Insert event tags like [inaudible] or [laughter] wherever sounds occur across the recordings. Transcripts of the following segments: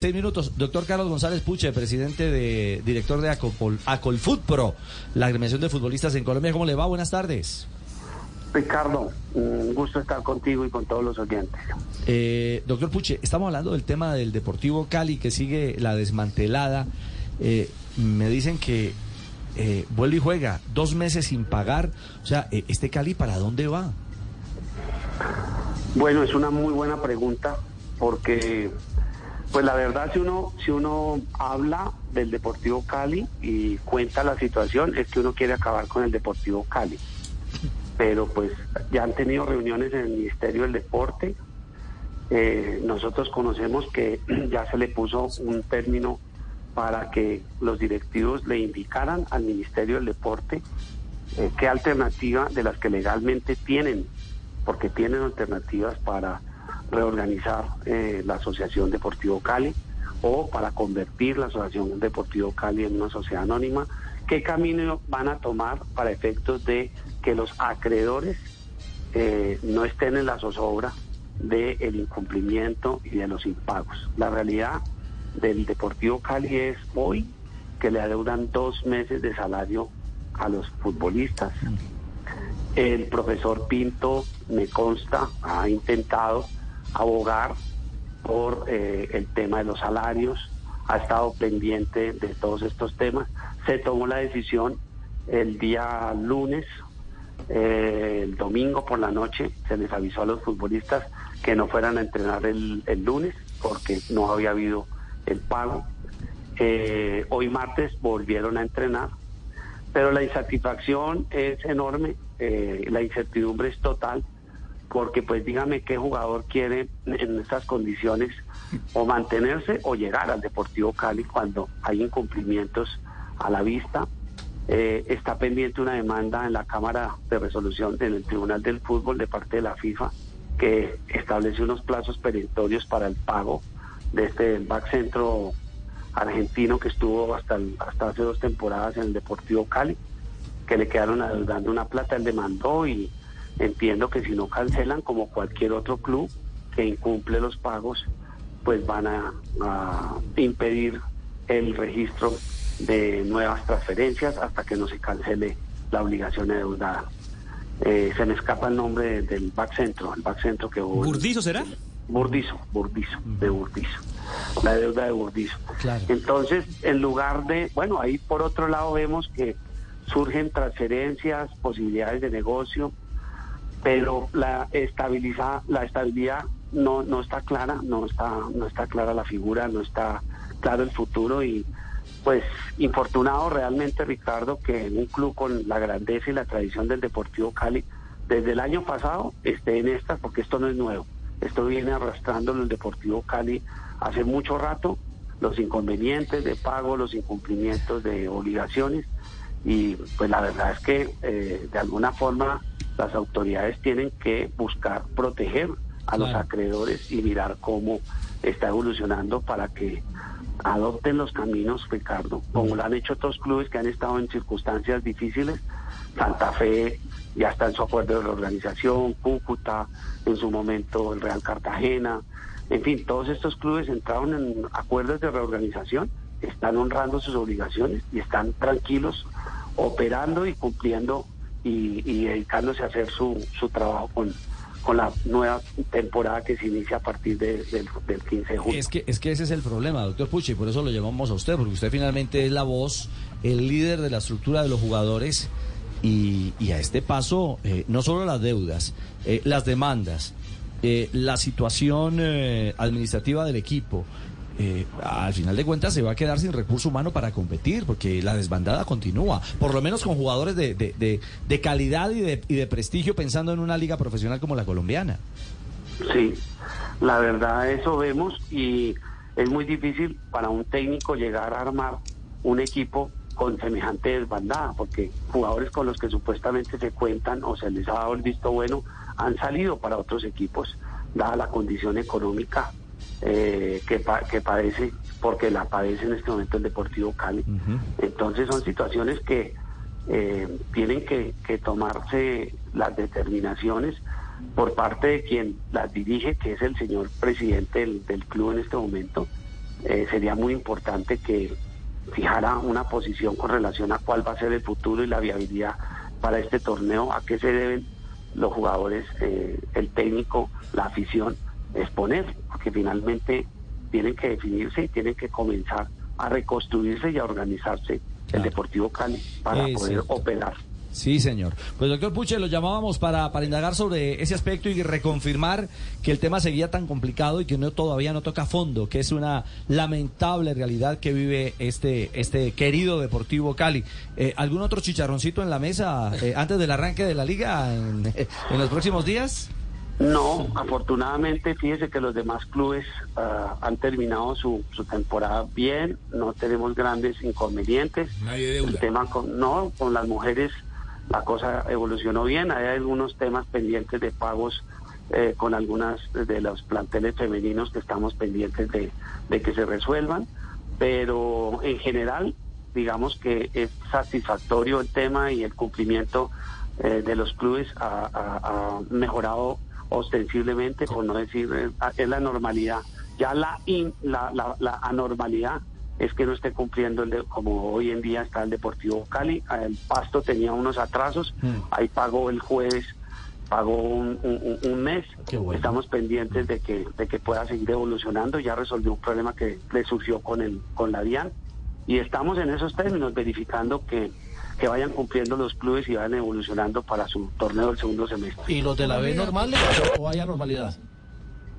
Seis minutos. Doctor Carlos González Puche, presidente de director de Acopol, Acolfut Pro, la agremiación de futbolistas en Colombia. ¿Cómo le va? Buenas tardes. Ricardo, un gusto estar contigo y con todos los oyentes. Eh, doctor Puche, estamos hablando del tema del Deportivo Cali que sigue la desmantelada. Eh, me dicen que eh, vuelve y juega dos meses sin pagar. O sea, eh, ¿este Cali para dónde va? Bueno, es una muy buena pregunta porque pues la verdad, si uno, si uno habla del Deportivo Cali y cuenta la situación, es que uno quiere acabar con el Deportivo Cali. Pero pues ya han tenido reuniones en el Ministerio del Deporte. Eh, nosotros conocemos que [clears throat] ya se le puso un término para que los directivos le indicaran al Ministerio del Deporte eh, qué alternativa de las que legalmente tienen, porque tienen alternativas para reorganizar eh, la Asociación Deportivo Cali o para convertir la Asociación Deportivo Cali en una sociedad anónima, qué camino van a tomar para efectos de que los acreedores eh, no estén en la zozobra del incumplimiento y de los impagos. La realidad del Deportivo Cali es hoy que le adeudan dos meses de salario a los futbolistas. El profesor Pinto, me consta, ha intentado abogar por eh, el tema de los salarios, ha estado pendiente de todos estos temas. Se tomó la decisión el día lunes, eh, el domingo por la noche, se les avisó a los futbolistas que no fueran a entrenar el, el lunes porque no había habido el pago. Eh, hoy martes volvieron a entrenar, pero la insatisfacción es enorme, la incertidumbre es total porque pues dígame qué jugador quiere en estas condiciones o mantenerse o llegar al Deportivo Cali cuando hay incumplimientos a la vista. Eh, está pendiente una demanda en la Cámara de Resolución en el Tribunal del Fútbol de parte de la FIFA que establece unos plazos perentorios para el pago de este back centro argentino que estuvo hasta, hasta hace dos temporadas en el Deportivo Cali, que le quedaron dando una plata, él demandó y entiendo que si no cancelan como cualquier otro club que incumple los pagos, pues van a, a impedir el registro de nuevas transferencias hasta que no se cancele la obligación adeudada. Eh, se me escapa el nombre de, del back centro, el back centro que. ¿Burdizo será? Burdizo, Burdizo, de Burdizo, la deuda de Burdizo. Claro. Entonces, en lugar de, bueno, ahí por otro lado vemos que surgen transferencias, posibilidades de negocio, pero la estabilidad, la estabilidad no, no está clara, no está, no está clara la figura, no está claro el futuro y pues infortunado realmente Ricardo que en un club con la grandeza y la tradición del Deportivo Cali desde el año pasado esté en estas porque esto no es nuevo. Esto viene arrastrando el Deportivo Cali hace mucho rato, los inconvenientes de pago, los incumplimientos de obligaciones y pues la verdad es que eh, de alguna forma las autoridades tienen que buscar proteger a los acreedores y mirar cómo está evolucionando para que adopten los caminos, Ricardo, como lo han hecho otros clubes que han estado en circunstancias difíciles. Santa Fe ya está en su acuerdo de reorganización, Cúcuta, en su momento el Real Cartagena, en fin, todos estos clubes entraron en acuerdos de reorganización, están honrando sus obligaciones y están tranquilos, operando y cumpliendo y, y dedicándose a hacer su, su trabajo con, con la nueva temporada que se inicia a partir de- del, del 15 de julio. Es que, es que ese es el problema, doctor Puche, y por eso lo llamamos a usted, porque usted finalmente es la voz, el líder de la estructura de los jugadores, y, a este paso, eh, no solo las deudas, eh, las demandas, eh, la situación administrativa del equipo, eh, al final de cuentas se va a quedar sin recurso humano para competir, porque la desbandada continúa, por lo menos con jugadores de, de, de- calidad y de, y de prestigio pensando en una liga profesional como la colombiana. Sí, la verdad eso vemos y es muy difícil para un técnico llegar a armar un equipo con semejante desbandada, porque jugadores con los que supuestamente se cuentan o se les ha dado el visto bueno han salido para otros equipos, dada la condición económica eh, que, pa- que padece, porque la padece en este momento el Deportivo Cali. Entonces son situaciones que eh, tienen que, que tomarse las determinaciones por parte de quien las dirige, que es el señor presidente del, del club en este momento, eh, sería muy importante que fijara una posición con relación a cuál va a ser el futuro y la viabilidad para este torneo, a qué se deben los jugadores, eh, el técnico, la afición, exponer, porque finalmente tienen que definirse y tienen que comenzar a reconstruirse y a organizarse el Deportivo Cali para poder operar. Sí, señor. Pues doctor Puche, lo llamábamos para, para indagar sobre ese aspecto y reconfirmar que el tema seguía tan complicado y que no todavía no toca fondo, que es una lamentable realidad que vive este, este querido Deportivo Cali. Eh, ¿Algún otro chicharroncito en la mesa eh, antes del arranque de la liga en, en los próximos días? No, afortunadamente, fíjese que los demás clubes ah, han terminado su, su, temporada bien, no tenemos grandes inconvenientes. Nadie El tema con, no, con las mujeres la cosa evolucionó bien, hay algunos temas pendientes de pagos eh, con algunas de los planteles femeninos que estamos pendientes de, de que se resuelvan, pero en general, digamos que es satisfactorio el tema y el cumplimiento eh, de los clubes ha, ha, ha mejorado ostensiblemente, por no decir, eh, es la normalidad. Ya la, in, la, la, la, anormalidad es que no esté cumpliendo el de, como hoy en día está el Deportivo Cali. El Pasto tenía unos atrasos, mm. ahí pagó el jueves, pagó un, un, un mes. Bueno. Estamos pendientes de que, de que pueda seguir evolucionando. Ya resolvió un problema que le surgió con, el, con la DIAN. Y estamos en esos términos, verificando que que vayan cumpliendo los clubes y vayan evolucionando para su torneo del segundo semestre. ¿Y los de la B normales o haya normalidad?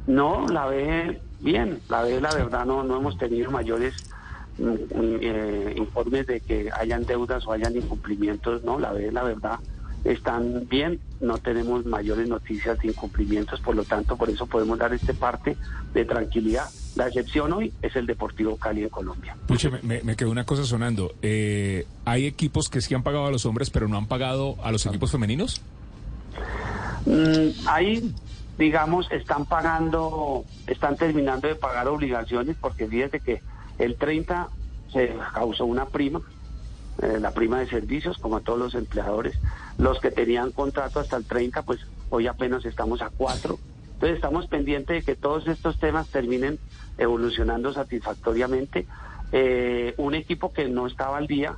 No, la B bien, la B la verdad no, no hemos tenido mayores mm, eh, informes de que hayan deudas o hayan incumplimientos, no, la B la verdad están bien, no tenemos mayores noticias de incumplimientos, por lo tanto por eso podemos dar este parte de tranquilidad. La excepción hoy es el Deportivo Cali en Colombia. Puche, me, me quedó una cosa sonando. Eh, ¿Hay equipos que sí han pagado a los hombres, pero no han pagado a los equipos femeninos? Mm, ahí, digamos, están pagando, están terminando de pagar obligaciones, porque fíjate que el 30 se causó una prima, eh, la prima de servicios, como a todos los empleadores. Los que tenían contrato hasta el 30, pues hoy apenas estamos a 4. Entonces estamos pendientes de que todos estos temas terminen evolucionando satisfactoriamente. Eh, un equipo que no estaba al día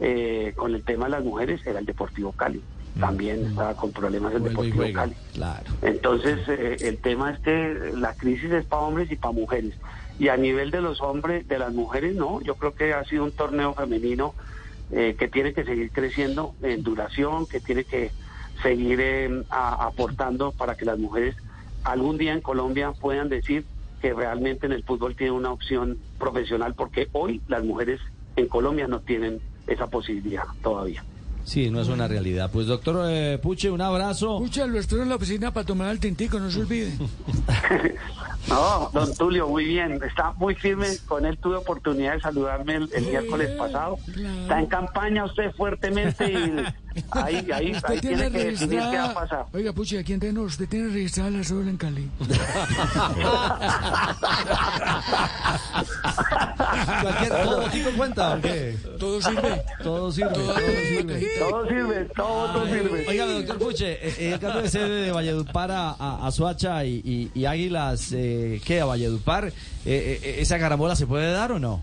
eh, con el tema de las mujeres era el Deportivo Cali. También mm. estaba con problemas el Deportivo Cali. Claro. Entonces eh, el tema es que la crisis es para hombres y para mujeres. Y a nivel de los hombres, de las mujeres, no. Yo creo que ha sido un torneo femenino eh, que tiene que seguir creciendo en duración, que tiene que seguir eh, aportando para que las mujeres algún día en Colombia puedan decir que realmente en el fútbol tiene una opción profesional, porque hoy las mujeres en Colombia no tienen esa posibilidad todavía. Sí, no es una realidad. Pues doctor eh, Puche, un abrazo. Puche, lo estoy en la oficina para tomar el tintico, no se olvide. [laughs] [laughs] no, don Tulio, muy bien. Está muy firme. Con él tuve oportunidad de saludarme el, el miércoles pasado. Claro. Está en campaña usted fuertemente y [laughs] ahí, ahí, ahí tiene, que decidir qué va a pasar. Oiga, Puche, aquí entre nos, usted tiene registrada la sola en Cali. Cualquier, ¿Todo tipo cuenta o qué? Todo sirve. Todo sirve. Todo sirve. Todo sirve, todo, todo sirve. Oiga, doctor Puche, eh, el cambio de sede de Valledupar a, a, a Soacha y, y, y Águilas, eh, ¿qué? A Valledupar, eh, eh, ¿esa carambola se puede dar o no?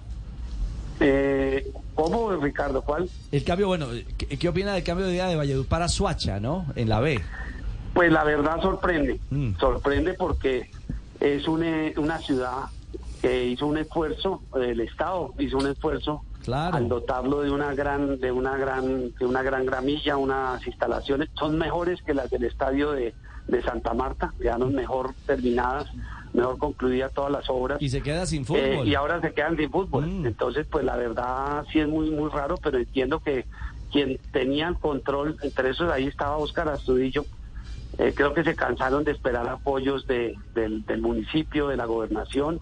Eh, ¿Cómo, Ricardo? ¿Cuál? El cambio, bueno, ¿qué, qué opina del cambio de día de Valledupar a Soacha, no? En la B. Pues la verdad sorprende. Mm. Sorprende porque es una, una ciudad que hizo un esfuerzo, el Estado hizo un esfuerzo Claro. al dotarlo de una gran de una gran de una gran gramilla unas instalaciones son mejores que las del estadio de, de Santa Marta quedaron mejor terminadas mejor concluidas todas las obras y se queda sin fútbol eh, y ahora se quedan sin fútbol mm. entonces pues la verdad sí es muy muy raro pero entiendo que quien tenía el control entre esos ahí estaba Óscar Astudillo eh, creo que se cansaron de esperar apoyos de, del, del municipio de la gobernación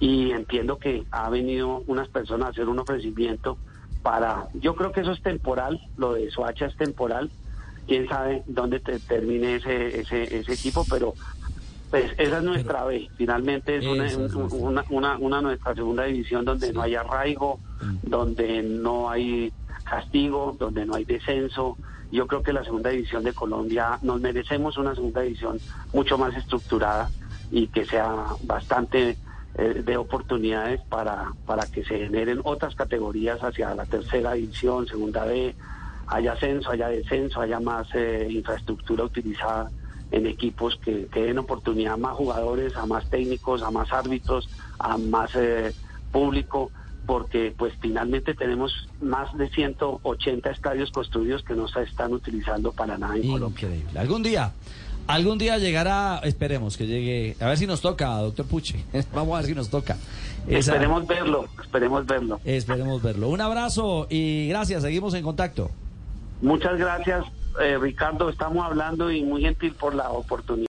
y entiendo que ha venido unas personas a hacer un ofrecimiento para, yo creo que eso es temporal, lo de Soacha es temporal, quién sabe dónde te termine ese, ese, ese equipo, pero pues esa es nuestra pero, B, finalmente es una, es una, una, una, nuestra segunda división donde sí. no hay arraigo, mm. donde no hay castigo, donde no hay descenso. Yo creo que la segunda división de Colombia nos merecemos una segunda división mucho más estructurada y que sea bastante eh, dé oportunidades para, para que se generen otras categorías hacia la tercera división, segunda B, haya ascenso, haya descenso, haya más eh, infraestructura utilizada en equipos que, que den oportunidad a más jugadores, a más técnicos, a más árbitros, a más eh, público, porque pues finalmente tenemos más de 180 estadios construidos que no se están utilizando para nada en Colombia. Increíble. Algún día, algún día llegará, esperemos que llegue, a ver si nos toca, doctor Puche. [laughs] Vamos a ver si nos toca. Esa- Esperemos verlo, esperemos verlo. Esperemos verlo. Un abrazo y gracias, seguimos en contacto. Muchas gracias, eh, Ricardo. Estamos hablando y muy gentil por la oportunidad.